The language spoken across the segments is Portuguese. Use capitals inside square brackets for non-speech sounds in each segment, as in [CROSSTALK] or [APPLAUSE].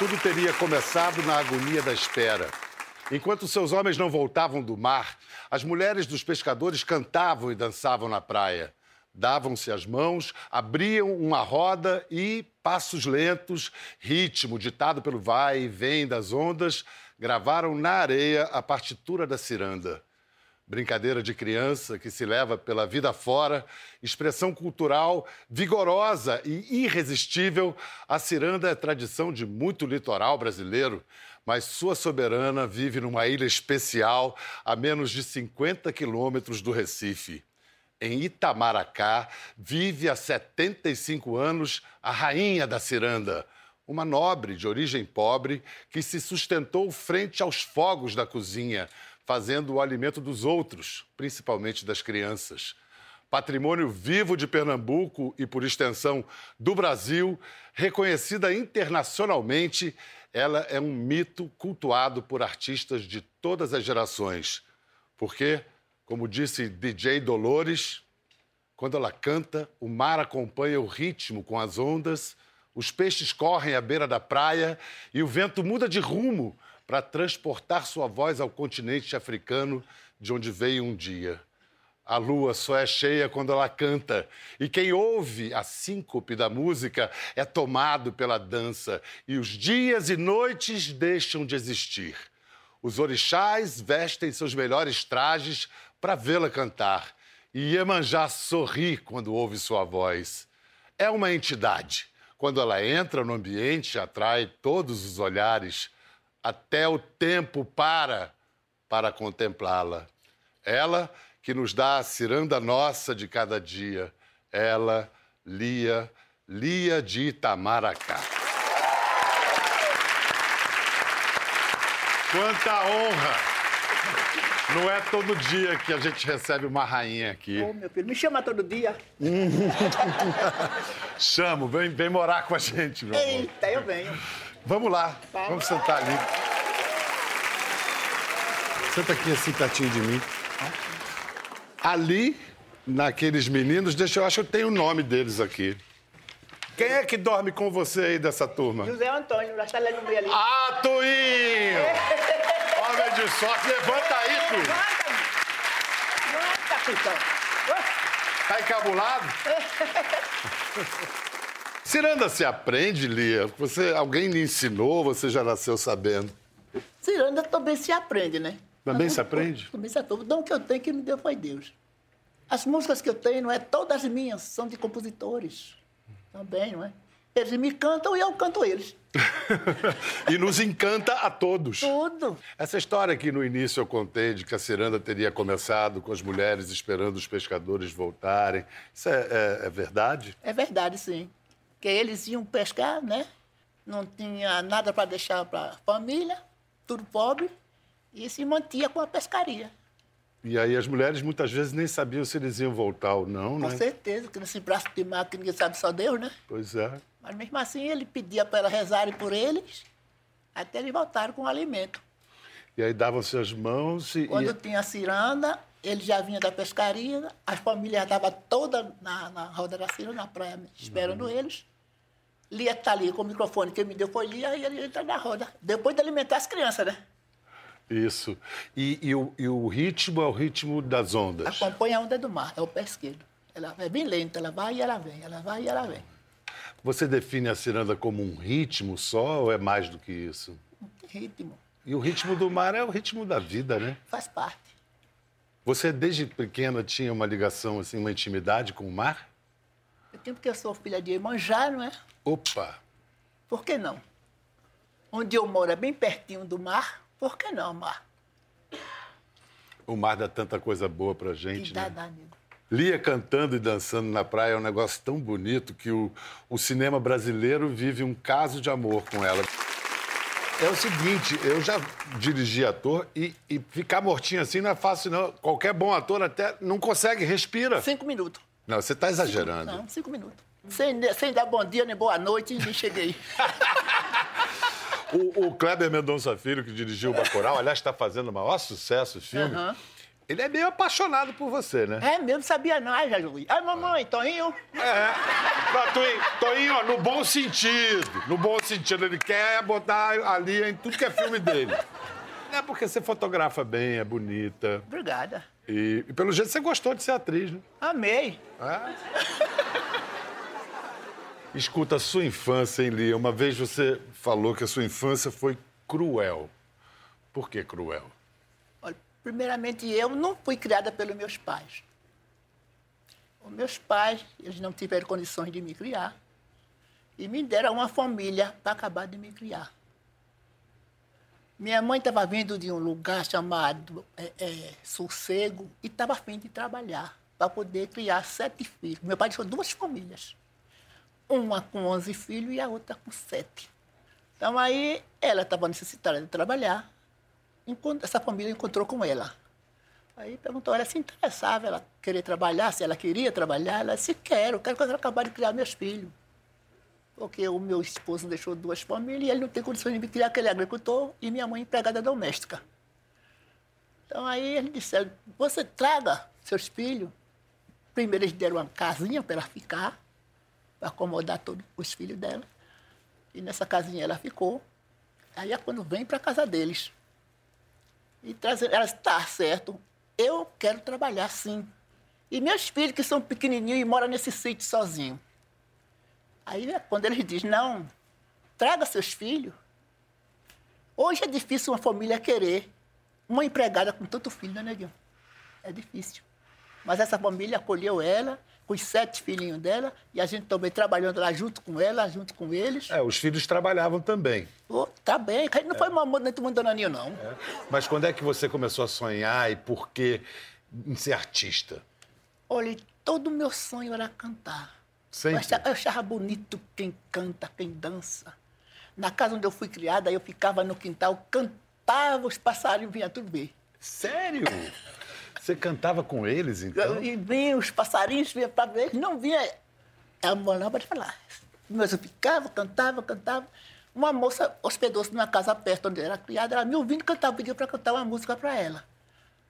Tudo teria começado na agonia da espera. Enquanto seus homens não voltavam do mar, as mulheres dos pescadores cantavam e dançavam na praia. Davam-se as mãos, abriam uma roda e, passos lentos, ritmo ditado pelo vai e vem das ondas, gravaram na areia a partitura da ciranda. Brincadeira de criança que se leva pela vida fora, expressão cultural vigorosa e irresistível, a ciranda é tradição de muito litoral brasileiro, mas sua soberana vive numa ilha especial a menos de 50 quilômetros do Recife. Em Itamaracá, vive há 75 anos a rainha da ciranda, uma nobre de origem pobre que se sustentou frente aos fogos da cozinha, fazendo o alimento dos outros, principalmente das crianças. Patrimônio vivo de Pernambuco e, por extensão, do Brasil, reconhecida internacionalmente, ela é um mito cultuado por artistas de todas as gerações. Porque, como disse DJ Dolores, quando ela canta, o mar acompanha o ritmo com as ondas, os peixes correm à beira da praia e o vento muda de rumo para transportar sua voz ao continente africano, de onde veio um dia. A lua só é cheia quando ela canta, e quem ouve a síncope da música é tomado pela dança, e os dias e noites deixam de existir. Os orixás vestem seus melhores trajes para vê-la cantar, e Iemanjá sorri quando ouve sua voz. É uma entidade. Quando ela entra no ambiente, atrai todos os olhares até o tempo para para contemplá-la. Ela que nos dá a ciranda nossa de cada dia. Ela, Lia, Lia de Itamaracá. Quanta honra! Não é todo dia que a gente recebe uma rainha aqui. Ô, meu filho, me chama todo dia. [LAUGHS] Chamo, vem, vem morar com a gente, meu amor. Eita, eu venho. Vamos lá, vamos sentar ali. Senta aqui assim pertinho de mim. Ali, naqueles meninos, deixa eu acho que eu tenho o nome deles aqui. Quem é que dorme com você aí dessa turma? José Antônio, já está lá no meio ali. Ah, Tuinho! Homem de sorte, levanta aí, Tuinho. Levanta, Pitão. Tá encabulado? [LAUGHS] Ciranda se aprende, Lia? Você, alguém lhe ensinou, você já nasceu sabendo? Ciranda também se aprende, né? Também se aprende? Também se aprende. O dom que eu tenho que me deu foi Deus. As músicas que eu tenho, não é todas minhas, são de compositores. Também, não é? Eles me cantam e eu canto eles. [LAUGHS] e nos encanta a todos. Tudo. Essa história que no início eu contei de que a ciranda teria começado com as mulheres esperando os pescadores voltarem, isso é, é- é verdade? É verdade, sim. Que eles iam pescar, né? Não tinha nada para deixar para a família, tudo pobre, e se mantinha com a pescaria. E aí as mulheres muitas vezes nem sabiam se eles iam voltar ou não, Com né? certeza, que nesse braço de mar que ninguém sabe só Deus, né? Pois é. Mas mesmo assim ele pedia para elas rezarem por eles, até eles voltaram com o alimento. E aí davam-se as mãos e... Quando tinha ciranda, ele já vinha da pescaria, as famílias estavam todas na, na roda da ciranda, na praia, esperando Uhum. eles. Lia está ali com o microfone, quem me deu foi Lia, e ele entra na roda. Depois de alimentar as crianças, né? Isso. E, e o, e o ritmo é o ritmo das ondas. Acompanha a onda do mar, é o pé esquerdo. Ela é bem lenta, ela vai e ela vem, ela vai e ela vem. Você define a ciranda como um ritmo só ou é mais do que isso? Ritmo, E o ritmo do mar é o ritmo da vida, né? faz parte. Você desde pequena tinha uma ligação, assim, uma intimidade com o mar? Eu tenho porque eu sou filha de Iemanjá, não é? Opa! Por que não? Onde eu moro é bem pertinho do mar, por que não, mar? O mar dá tanta coisa boa pra Que gente, dá, né? dá, nego. Lia cantando e dançando na praia é um negócio tão bonito que o, o cinema brasileiro vive um caso de amor com ela. É o seguinte, eu já dirigi ator e, e ficar mortinho assim não é fácil, não. Qualquer bom ator até não consegue, respira. Cinco minutos. Não, você está exagerando. Não, cinco minutos. Sem, sem dar bom dia nem boa noite, nem cheguei. [LAUGHS] O, o Kleber Mendonça Filho, que dirigiu o Bacurau, aliás, está fazendo o maior sucesso o filme. Aham. Ele é meio apaixonado por você, né? É mesmo, sabia não. Ai, Jesus. Ai, mamãe, Toninho. É. Toninho, ó, no bom sentido. No bom sentido. Ele quer botar a Lia em tudo que é filme dele. [LAUGHS] É porque você fotografa bem, é bonita. Obrigada. E, e pelo jeito você gostou de ser atriz, né? Amei. É? Escuta, a sua infância, hein, Lia? Uma vez você falou que a sua infância foi cruel. Por que cruel? Olha, primeiramente, eu não fui criada pelos meus pais. Os meus pais, eles não tiveram condições de me criar. E me deram uma família para acabar de me criar. Minha mãe estava vindo de um lugar chamado é, é, Sossego e estava afim de trabalhar para poder criar sete filhos. Meu pai deixou duas famílias. Uma com 11 filhos e a outra com sete. Então aí ela estava necessitada de trabalhar. Essa família encontrou com ela. Aí perguntou, ela se interessava, ela queria trabalhar, se ela queria trabalhar, ela disse, quero, quero que eu acabar de criar meus filhos. Porque o meu esposo deixou duas famílias e ele não tem condições de me criar, que ele é agricultor e minha mãe empregada doméstica. Então aí eles disseram, você traga seus filhos. Primeiro eles deram uma casinha para ela ficar, para acomodar todos os filhos dela. E nessa casinha ela ficou. Aí é quando vem para a casa deles. E trazendo, ela está certo, eu quero trabalhar sim. E meus filhos que são pequenininhos e moram nesse sítio sozinho. Aí é quando eles dizem, não, traga seus filhos. Hoje é difícil uma família querer uma empregada com tanto filho, né, Neguinho? É difícil. Mas essa família acolheu ela, com os sete filhinhos dela, e a gente também trabalhando lá junto com ela, junto com eles. É, os filhos trabalhavam também. Oh, tá bem, não foi uma muito mandananinho, não. É. Mas quando é que você começou a sonhar e por que em ser artista? Olha, todo o meu sonho era cantar. Sempre? Eu achava, bonito quem canta, quem dança. Na casa onde eu fui criada, eu ficava no quintal, cantava, os passarinhos vinham tudo ver. Sério? Você cantava com eles, então? E vinham os passarinhos, vinham para ver, não vinha a mulher para falar. Mas eu ficava, cantava, cantava. Uma moça hospedou-se numa casa perto onde era criada, ela me ouvindo cantar, pediu para cantar uma música para ela.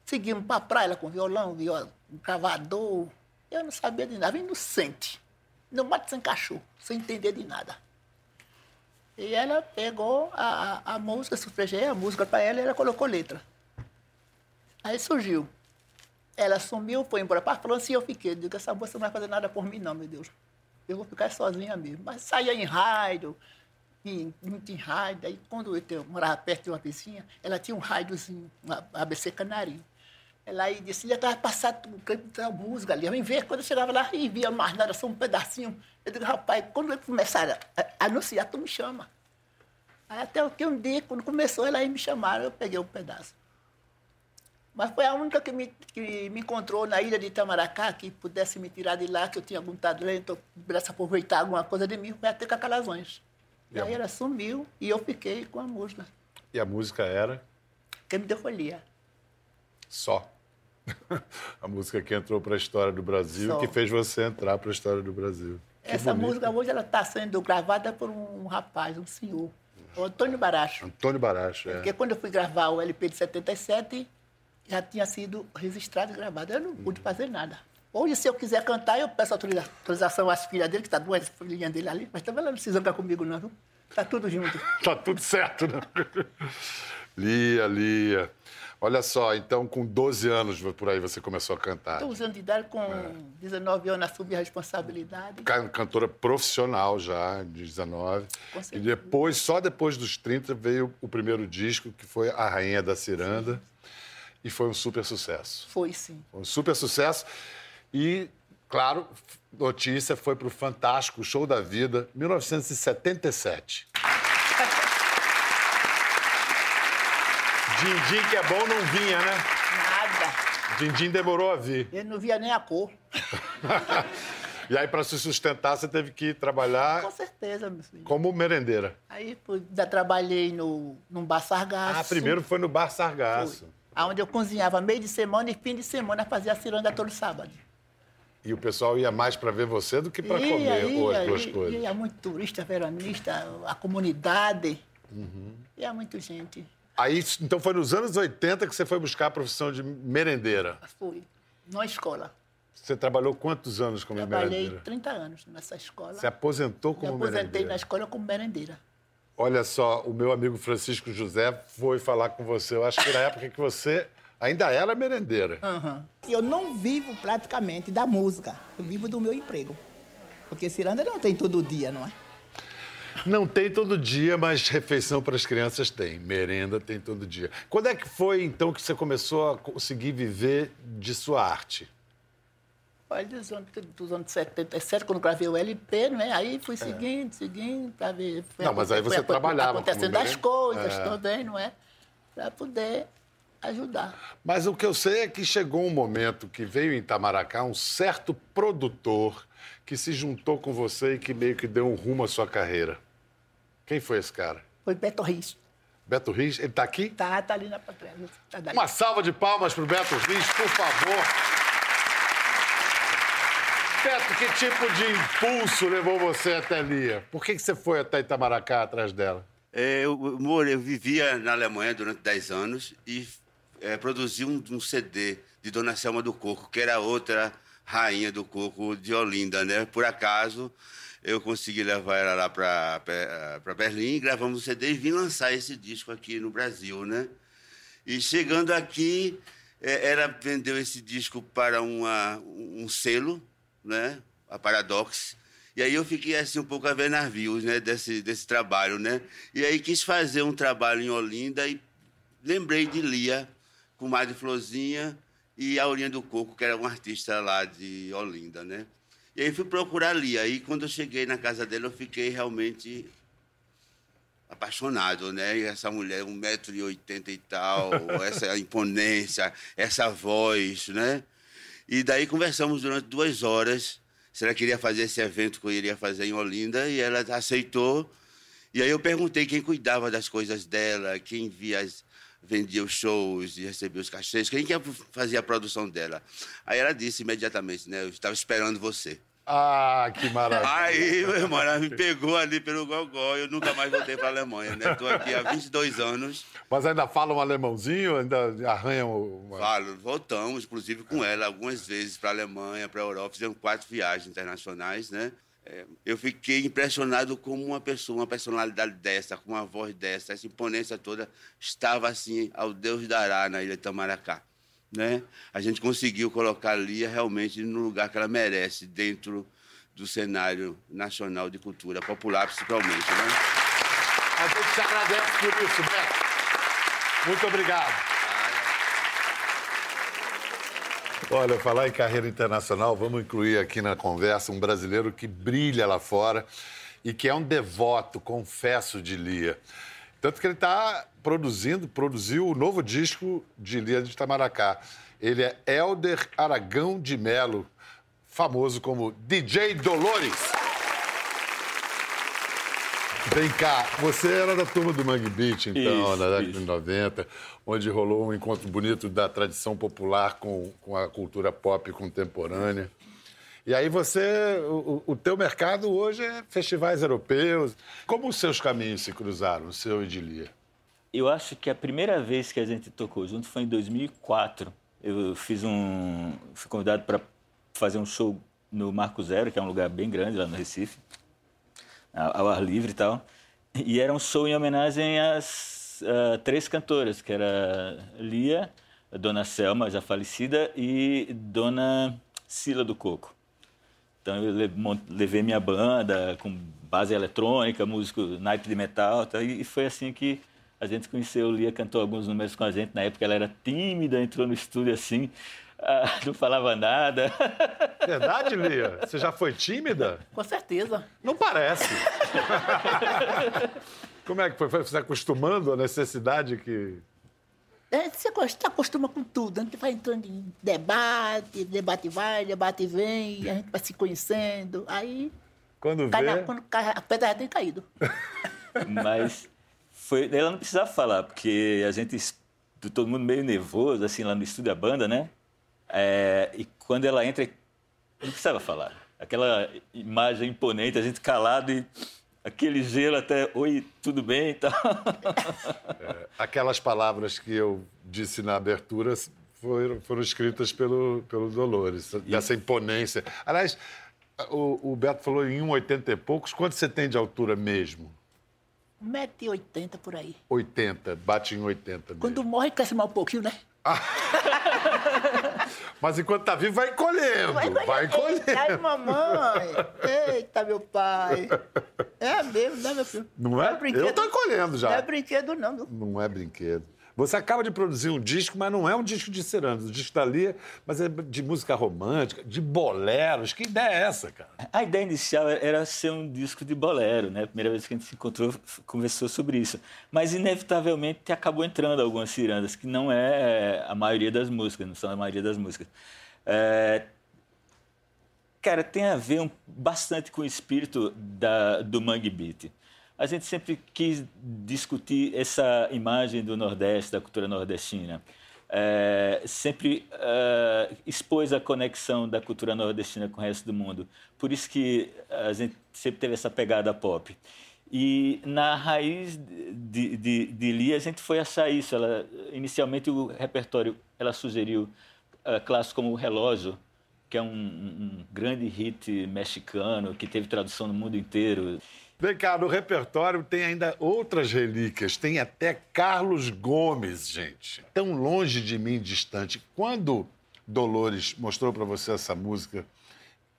Seguimos para a praia com violão, violão, gravador. Eu não sabia de nada, inocente. Não mate sem cachorro, sem entender de nada. E ela pegou a, a, a música, sufraguei a música para ela e ela colocou letra. Aí surgiu. Ela sumiu, foi embora para a França e eu fiquei. Digo, essa moça não vai fazer nada por mim, não, meu Deus. Eu vou ficar sozinha mesmo. Mas saía em raio, muito em raio. Daí, quando eu morava perto de uma vizinha, ela tinha um raiozinho, uma ABC Canarinho. Ela disse, já estava passado o clipe da música ali. Eu me ver, quando eu chegava lá e via mais nada, só um pedacinho. Eu digo, rapaz, quando começaram a anunciar, tu me chama. Aí até que um dia, quando começou, ela me chamaram, eu peguei um pedaço. Mas foi a única que me, que me encontrou na ilha de Itamaracá, que pudesse me tirar de lá, que eu tinha algum talento, pudesse aproveitar alguma coisa de mim, foi até Cacalazões. E, e aí ela sumiu e eu fiquei com a música. E a música era? Quem me deu folia. Só. [LAUGHS] a música que entrou para a história do Brasil, Só. que fez você entrar para a história do Brasil. Que Essa bonito. música hoje ela está sendo gravada por um rapaz, um senhor, o Antônio Baracho. Antônio Baracho, é. Porque quando eu fui gravar o LP de 77, já tinha sido registrado e gravado. Eu não pude fazer nada. Hoje, se eu quiser cantar, eu peço autorização às filhas dele, que está duas filhinhas dele ali, mas também ela não precisa cantar comigo, não, viu? Está tudo junto. Está [LAUGHS] tudo certo, né? [LAUGHS] Lia, Lia. Olha só, então com 12 anos por aí você começou a cantar. 12 anos de idade, com é. 19 anos assumi a responsabilidade. Cantora profissional já, de 19. Com certeza. E depois, só depois dos 30, veio o primeiro disco, que foi A Rainha da Ciranda. Sim. E foi um super sucesso. Foi, sim. Foi um super sucesso. E, claro, notícia foi para o Fantástico Show da Vida, 1977. [LAUGHS] Dindim, que é bom, não vinha, né? Nada. Dindim demorou a vir. Ele não via nem a cor. [LAUGHS] e aí, para se sustentar, você teve que trabalhar. Com certeza, meu filho. Como merendeira. Aí, já trabalhei no, no Bar Sargaço. Ah, primeiro foi no Bar Sargaço. Foi. Onde eu cozinhava meio de semana e fim de semana fazia a ciranda todo sábado. E o pessoal ia mais para ver você do que para comer ia, as duas ia, coisas. Ia muito turista, veranista, a comunidade. Uhum. Ia muita gente. Aí, então foi nos anos 80 que você foi buscar a profissão de merendeira. Fui. Na escola. Você trabalhou quantos anos como Trabalhei merendeira? 30 anos nessa escola. Você aposentou como Me aposentei merendeira? na escola como merendeira. Olha só, o meu amigo Francisco José foi falar com você. Eu acho que na época que você ainda era merendeira. Eu não vivo praticamente da música, eu vivo do meu emprego. Porque ciranda não tem todo dia, não é? Não tem todo dia, mas refeição para as crianças tem. Merenda tem todo dia. Quando é que foi, então, que você começou a conseguir viver de sua arte? Olha, dos anos, dos anos 77, quando gravei o LP, né? Aí fui seguindo, seguindo, para ver. foi É. Não, mas aí foi você aco- trabalhava Acontecendo as coisas É. também, não é? Para poder ajudar. Mas o que eu sei é que chegou um momento que veio em Itamaracá um certo produtor que se juntou com você e que meio que deu um rumo à sua carreira. Quem foi esse cara? Foi Beto Riz. Beto Riz? Ele está aqui? Tá, tá ali na plateia. Tá dali. Uma salva de palmas para o Beto Riz, por favor. Beto, que tipo de impulso levou você até Lia? Por que, que você foi até Itamaracá atrás dela? É, eu, morei- eu vivia na Alemanha durante 10 anos e é, produzi um, um CD de Dona Selma do Coco, que era outra rainha do coco de Olinda, né? Por acaso, eu consegui levar ela lá para Berlim, gravamos o CD e vim lançar esse disco aqui no Brasil, né? E chegando aqui, é, ela vendeu esse disco para uma, um selo, né? A Paradox. E aí eu fiquei assim um pouco a ver navios, né? Desse, desse trabalho, né? E aí quis fazer um trabalho em Olinda e lembrei de Lia, com Madre Florzinha e Aurinha do Coco, que era um artista lá de Olinda, né? E aí fui procurar Lia. E quando eu cheguei na casa dela, eu fiquei realmente apaixonado, né? E essa mulher, 1,80m e tal, [LAUGHS] essa imponência, essa voz, né? E daí conversamos durante duas horas se ela queria fazer esse evento que eu iria fazer em Olinda e ela aceitou. E aí eu perguntei quem cuidava das coisas dela, quem via as, vendia os shows e recebia os cachês, quem que fazia a produção dela. Aí ela disse imediatamente, né? Eu estava esperando você. Ah, que maravilha. Aí, meu irmão, ela me pegou ali pelo gogó eu nunca mais voltei para a Alemanha, né? Estou aqui há 22 anos. Mas ainda falam um alemãozinho? Ainda arranham uma... Falo, voltamos, inclusive, com ela algumas vezes para a Alemanha, para a Europa. Fizemos quatro viagens internacionais, né? É, eu fiquei impressionado como uma pessoa, uma personalidade dessa, com uma voz dessa, essa imponência toda, estava assim, ao Deus dará na ilha de Tamaracá. Né? A gente conseguiu colocar a Lia realmente no lugar que ela merece, dentro do cenário nacional de cultura popular, principalmente. Né? A gente te agradece por isso, Beto. Muito obrigado. Olha, falar em carreira internacional, vamos incluir aqui na conversa um brasileiro que brilha lá fora e que é um devoto, confesso, de Lia. Tanto que ele está produzindo, produziu o novo disco de Lia de Itamaracá. Ele é Elder Aragão de Melo, famoso como DJ Dolores. Vem cá, você era da turma do Mangue Beach, então, Isso, na década isso. de 90, onde rolou um encontro bonito da tradição popular com, com a cultura pop contemporânea. E aí você, o, o teu mercado hoje é festivais europeus. Como os seus caminhos se cruzaram, o seu e de Lia? Eu acho que a primeira vez que a gente tocou junto foi em 2004. Eu fiz um, fui convidado para fazer um show no Marco Zero, que é um lugar bem grande lá no Recife, ao ar livre e tal. E era um show em homenagem às ah, três cantoras, que era Lia, Dona Selma, já falecida, e Dona Sila do Coco. Então eu levei minha banda com base eletrônica, músico naipe de metal, tá? e foi assim que a gente conheceu. Lia cantou alguns números com a gente. Na época ela era tímida, entrou no estúdio assim, ah, [LAUGHS] não falava nada. [LAUGHS] Verdade, Lia? Você já foi tímida? Com certeza. Não parece. [LAUGHS] Como é que foi? Foi se acostumando à necessidade que. É, você acostuma com tudo. A gente vai entrando em debate, debate vai, debate vem, e a gente vai se conhecendo. Aí, Quando cai na- vê. quando cai, a pedra já tem caído. Mas foi, ela não precisava falar, porque a gente, todo mundo meio nervoso, assim, lá no estúdio da banda, né? É, e quando ela entra, não precisava falar. Aquela imagem imponente, a gente calado e aquele gelo até oi, tudo bem e tal. [LAUGHS] É, aquelas palavras que eu disse na abertura foram, foram escritas pelo, pelo Dolores, dessa imponência. Aliás, o, o Beto falou em 1,80 e poucos. Quanto você tem de altura mesmo? 1,80m por aí. 80, bate em 80 mesmo. Quando morre, cresce mais um pouquinho, né? [LAUGHS] Mas enquanto tá vivo, vai colhendo. Vai, vai colhendo. Ai, mamãe. Eita, meu pai. É mesmo, né, meu filho? Não é? é Eu tô colhendo já. Não é brinquedo, não. Não é brinquedo. Você acaba de produzir um disco, mas não é um disco de ciranda. O disco da Lia, mas é de música romântica, de boleros. Que ideia é essa, cara? A ideia inicial era ser um disco de bolero, né? A primeira vez que a gente se encontrou, conversou sobre isso. Mas, inevitavelmente, acabou entrando algumas cirandas, que não é a maioria das músicas, não são a maioria das músicas. É... Cara, tem a ver um, bastante com o espírito da, do Mangue Beat a gente sempre quis discutir essa imagem do Nordeste, da cultura nordestina. É, sempre é, expôs a conexão da cultura nordestina com o resto do mundo. Por isso que a gente sempre teve essa pegada pop. E na raiz de, de, de Lia, a gente foi achar isso. Ela, inicialmente, o repertório, ela sugeriu uh, como O Relógio, que é um, um grande hit mexicano, que teve tradução no mundo inteiro. Vem cá, no repertório tem ainda outras relíquias. Tem até Carlos Gomes, gente. Tão longe de mim, distante. Quando Dolores mostrou para você essa música,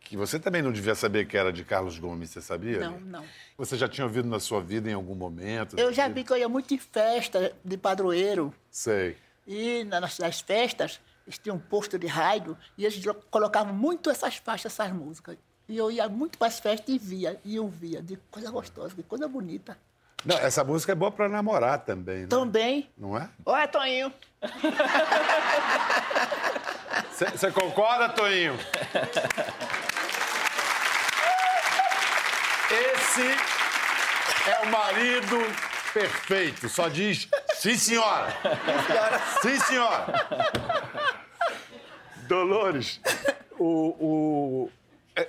que você também não devia saber que era de Carlos Gomes, você sabia? Não, não. Você já tinha ouvido na sua vida em algum momento? Eu já vi que eu ia muito em festa de padroeiro. Sei. E nas, nas festas, eles tinham um posto de rádio e eles colocavam muito essas faixas, essas músicas. E eu ia muito para as festas e via, e eu via, de coisa gostosa, de coisa bonita. Não, essa música é boa para namorar também, né? Também. Não é? Olha, Toninho. Você concorda, Toninho? Esse é o marido perfeito. Só diz sim, senhora. Sim, senhora. Dolores, o, o, é,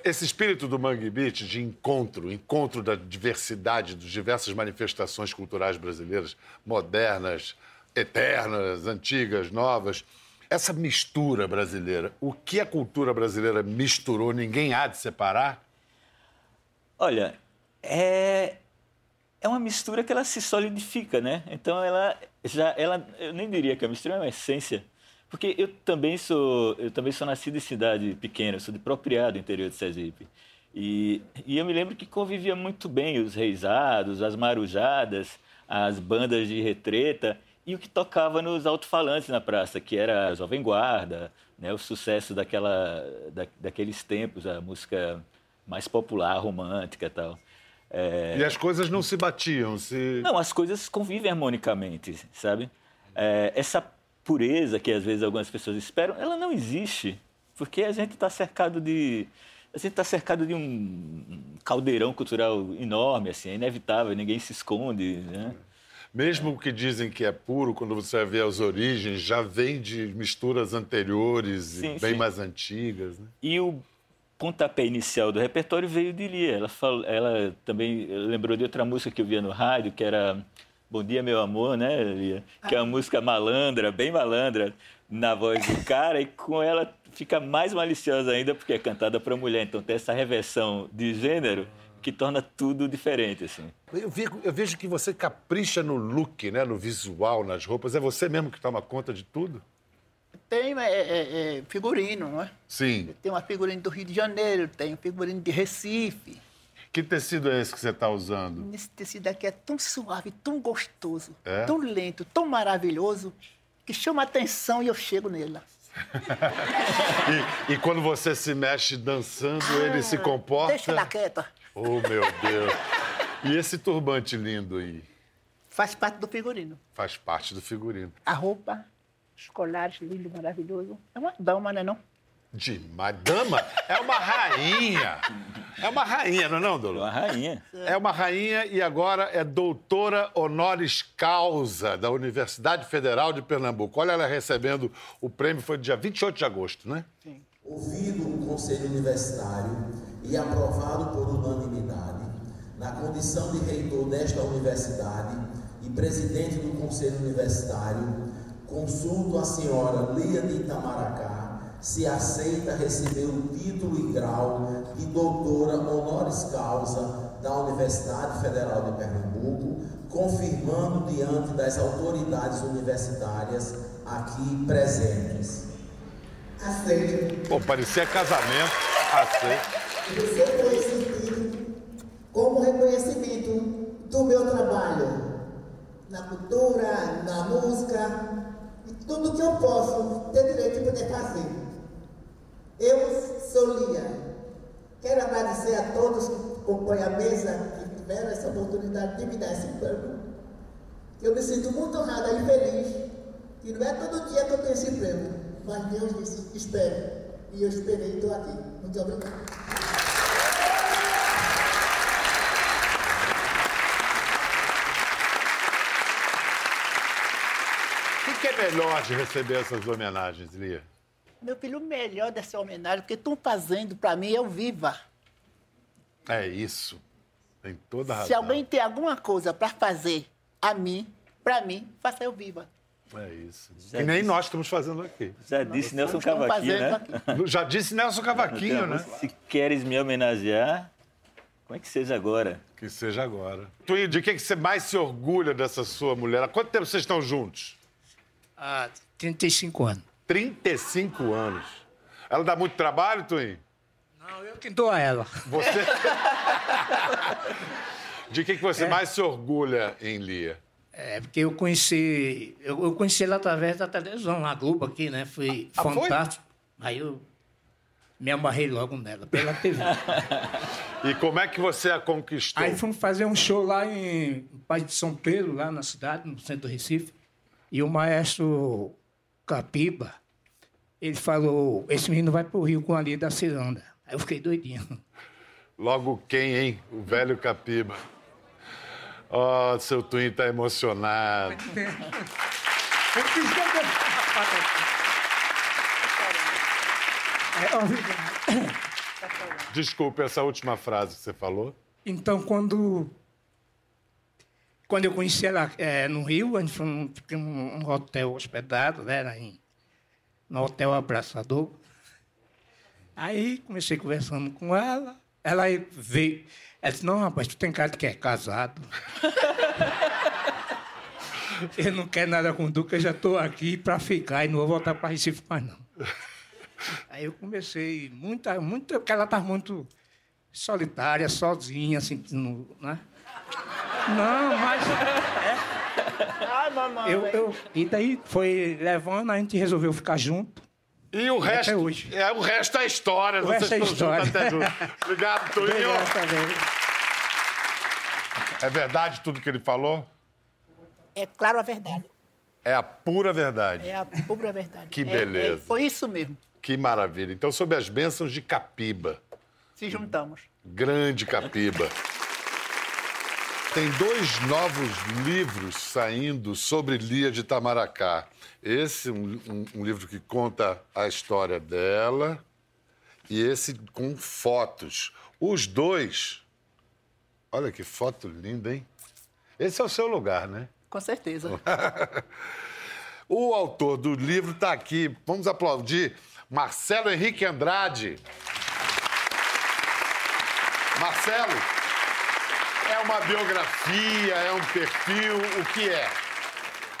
esse espírito do Mangue Beach de encontro, encontro da diversidade, das diversas manifestações culturais brasileiras, modernas, eternas, antigas, novas, essa mistura brasileira, o que a cultura brasileira misturou, ninguém há de separar? Olha, é, é uma mistura que ela se solidifica, né? Então ela já, ela, eu nem diria que a mistura é uma essência porque eu também sou, eu também sou nascido em cidade pequena, sou de propriado interior de Sergipe. E, e eu me lembro que convivia muito bem os reisados, as marujadas, as bandas de retreta e o que tocava nos alto-falantes na praça, que era a Jovem Guarda, né, o sucesso daquela, da, daqueles tempos, a música mais popular, romântica e tal. É... E as coisas não se batiam? Se... Não, as coisas convivem harmonicamente, sabe? É, essa pureza que às vezes algumas pessoas esperam, ela não existe, porque a gente está cercado de a gente está cercado de um caldeirão cultural enorme, assim, é inevitável, ninguém se esconde, né? Mesmo o que dizem que é puro, quando você vê as origens, já vem de misturas anteriores sim, bem sim. mais antigas. Né? E o pontapé inicial do repertório veio de Lia. Ela, falou, ela também lembrou de outra música que eu via no rádio, que era Bom Dia, Meu Amor, né, Lia? Que é uma música malandra, bem malandra, na voz do cara, e com ela fica mais maliciosa ainda, porque é cantada para mulher. Então tem essa reversão de gênero que torna tudo diferente, assim. Eu vejo, eu vejo que você capricha no look, né, no visual, nas roupas. É você mesmo que toma conta de tudo? Tem é, é, é, figurino, não é? Sim. Tem uma figurino do Rio de Janeiro, tem um figurino de Recife. Que tecido é esse que você está usando? Esse tecido aqui é tão suave, tão gostoso, é? tão lento, tão maravilhoso, que chama atenção e eu chego nele. [LAUGHS] e, e, quando você se mexe dançando, ah, ele se comporta? Deixa ela quieta. Oh, meu Deus. E esse turbante lindo aí? Faz parte do figurino. Faz parte do figurino. A roupa, os colares, lindo, maravilhoso. É uma dama, né não? Demais. Dama é uma rainha. É uma rainha, não é não, Dolor? É uma rainha. É uma rainha e agora é doutora honoris causa da Universidade Federal de Pernambuco. Olha ela recebendo o prêmio, foi dia 28 de agosto, né? Sim. Ouvido o Conselho Universitário e aprovado por unanimidade, na condição de reitor desta universidade e presidente do Conselho Universitário, consulto a senhora Lia de Itamaracá se aceita receber o título e grau de doutora honoris causa da Universidade Federal de Pernambuco, confirmando diante das autoridades universitárias aqui presentes. Aceito. Pô, parecia casamento. Aceito. Recebo esse título como reconhecimento do meu trabalho na cultura, na música e tudo que eu posso ter direito de poder fazer. Eu sou Lia. Quero agradecer a todos que compõem a mesa, que tiveram essa oportunidade de me dar esse prêmio. Eu me sinto muito honrada e feliz, que não é todo dia que eu tenho esse prêmio, mas Deus disse, espere. E eu esperei e estou aqui. Muito obrigado. É melhor de receber essas homenagens, Lia? Meu filho, o melhor dessa homenagem, porque estão fazendo para mim, eu viva. É isso. Tem toda a razão. Se alguém tem alguma coisa para fazer a mim, para mim, faça eu viva. É isso. e nem nós estamos fazendo aqui. Já disse Nelson Cavaquinho, né? Aqui. Já disse Nelson [LAUGHS] Cavaquinho, né? Se queres me homenagear, como é que seja agora? Que seja agora. Twin, de que que você mais se orgulha dessa sua mulher? Há quanto tempo vocês estão juntos? Há 35 anos. 35 anos. Ela dá muito trabalho, Twin? Não, eu que dou a ela. Você. [LAUGHS] De que, que você mais se orgulha em Lia? É, porque eu conheci. Eu, eu conheci ela através da televisão, na Globo aqui, né? Foi Ah, foi? fantástico. Aí eu me amarrei logo nela, pela TV. [LAUGHS] E como é que você a conquistou? Aí fomos fazer um show lá em Paz de São Pedro, lá na cidade, no centro do Recife. E o maestro Capiba, ele falou: esse menino vai pro Rio com a Lia da Ciranda. Aí eu fiquei doidinho. Logo quem, hein? O velho Capiba. Ó, seu Twin tá emocionado. [LAUGHS] É. Desculpe essa última frase que você falou. Então, quando, quando eu conheci ela é, no Rio, a gente foi num, um hotel hospedado, né, em, no Hotel Abraçador. Aí comecei conversando com ela, ela veio. Ela disse, não, rapaz, tu tem cara que é casado. [LAUGHS] eu não quero nada com o Duca, eu já estou aqui para ficar e não vou voltar para Recife mais, não. Aí eu comecei, muita, muito, porque ela estava muito solitária, sozinha, assim, no, né? Não, mas. [LAUGHS] Ai, mamãe. Eu, eu, e daí foi levando, a gente resolveu ficar junto. E o resto. até hoje. É, o resto é história. O Vocês resto é estão história. juntos até juntos. Obrigado, [LAUGHS] Twin. Obrigado também. É verdade tudo que ele falou? É claro a verdade. É a pura verdade. É a pura verdade. Que É- beleza. é- foi isso mesmo. Que maravilha. Então, sob as bênçãos de Capiba. Se juntamos. Grande Capiba. Tem dois novos livros saindo sobre Lia de Itamaracá. Esse, um, um- um livro que conta a história dela, e esse com fotos. Os dois. Olha que foto linda, hein? Esse é o seu lugar, né? Com certeza. [LAUGHS] O autor do livro está aqui. Vamos aplaudir Marcelo Henrique Andrade. Marcelo, uma biografia, é um perfil, o que é?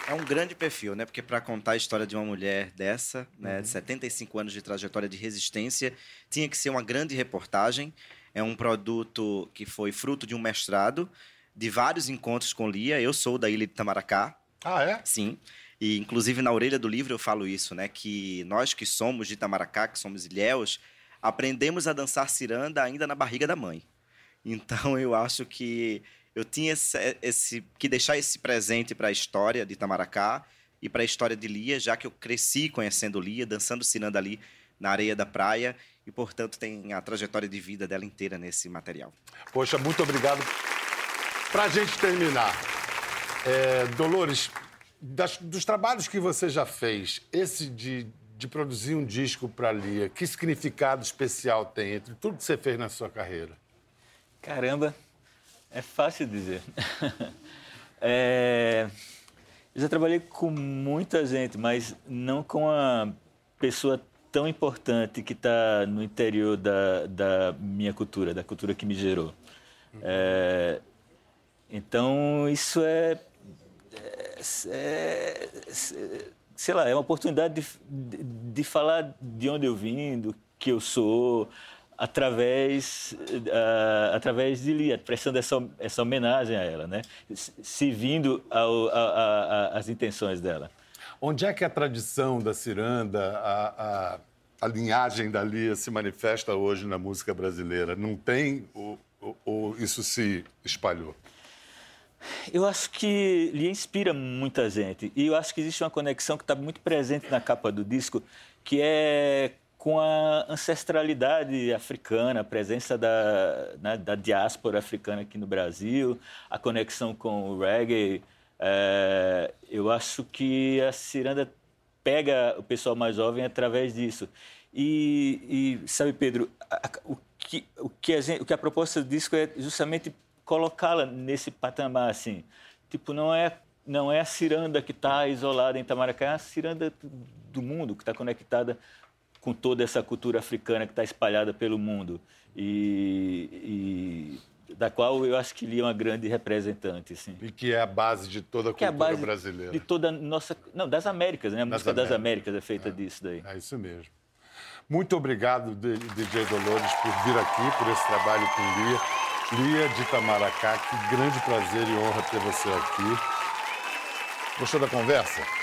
É um grande perfil, né? Porque para contar a história de uma mulher dessa, né, de 75 anos de trajetória de resistência, tinha que ser uma grande reportagem. É um produto que foi fruto de um mestrado, de vários encontros com Lia. Eu sou da ilha de Tamaracá, Ah, é? sim. E inclusive na orelha do livro eu falo isso, né? Que nós que somos de Itamaracá, que somos ilhéus, aprendemos a dançar ciranda ainda na barriga da mãe. Então eu acho que eu tinha esse, esse- que deixar esse presente para a história de Itamaracá e para a história de Lia, já que eu cresci conhecendo Lia, dançando ciranda ali na areia da praia e portanto tem a trajetória de vida dela inteira nesse material. Poxa, muito obrigado. Para a gente terminar, é, Dolores, das- dos trabalhos que você já fez, esse de, de produzir um disco para Lia, que significado especial tem entre tudo que você fez na sua carreira? Caramba, É fácil dizer. [LAUGHS] é... Eu já trabalhei com muita gente, mas não com uma pessoa tão importante que está no interior da, da minha cultura, da cultura que me gerou. É... Então, isso é, é, é, sei lá, é uma oportunidade de, de, de, falar de onde eu vim, do que eu sou, através, uh, através de Lia, prestando essa, essa homenagem a ela, né? servindo às intenções dela. Onde é que a tradição da ciranda, a, a, a, linhagem da Lia se manifesta hoje na música brasileira? Não tem ou, ou isso se espalhou? Eu acho que Lia inspira muita gente. E eu acho que existe uma conexão que está muito presente na capa do disco, que é com a ancestralidade africana, a presença da, né, da diáspora africana aqui no Brasil, a conexão com o reggae. É, eu acho que a ciranda pega o pessoal mais jovem através disso. E, e sabe, Pedro, a, o, que, o, que a gente, o que a proposta do disco é justamente colocá-la nesse patamar, assim. Tipo, não é, não é a ciranda que está isolada em Itamaracá, é a ciranda do mundo, que está conectada com toda essa cultura africana que está espalhada pelo mundo e, e, da qual eu acho que ele é uma grande representante, sim. E que é a base de toda a que cultura é a brasileira. De toda a nossa, não, das Américas, né? A das música Américas. das Américas é feita é. disso daí. É isso mesmo. Muito obrigado, DJ Dolores, por vir aqui, por esse trabalho com Lia. Lia de Itamaracá, que grande prazer e honra ter você aqui. Gostou da conversa?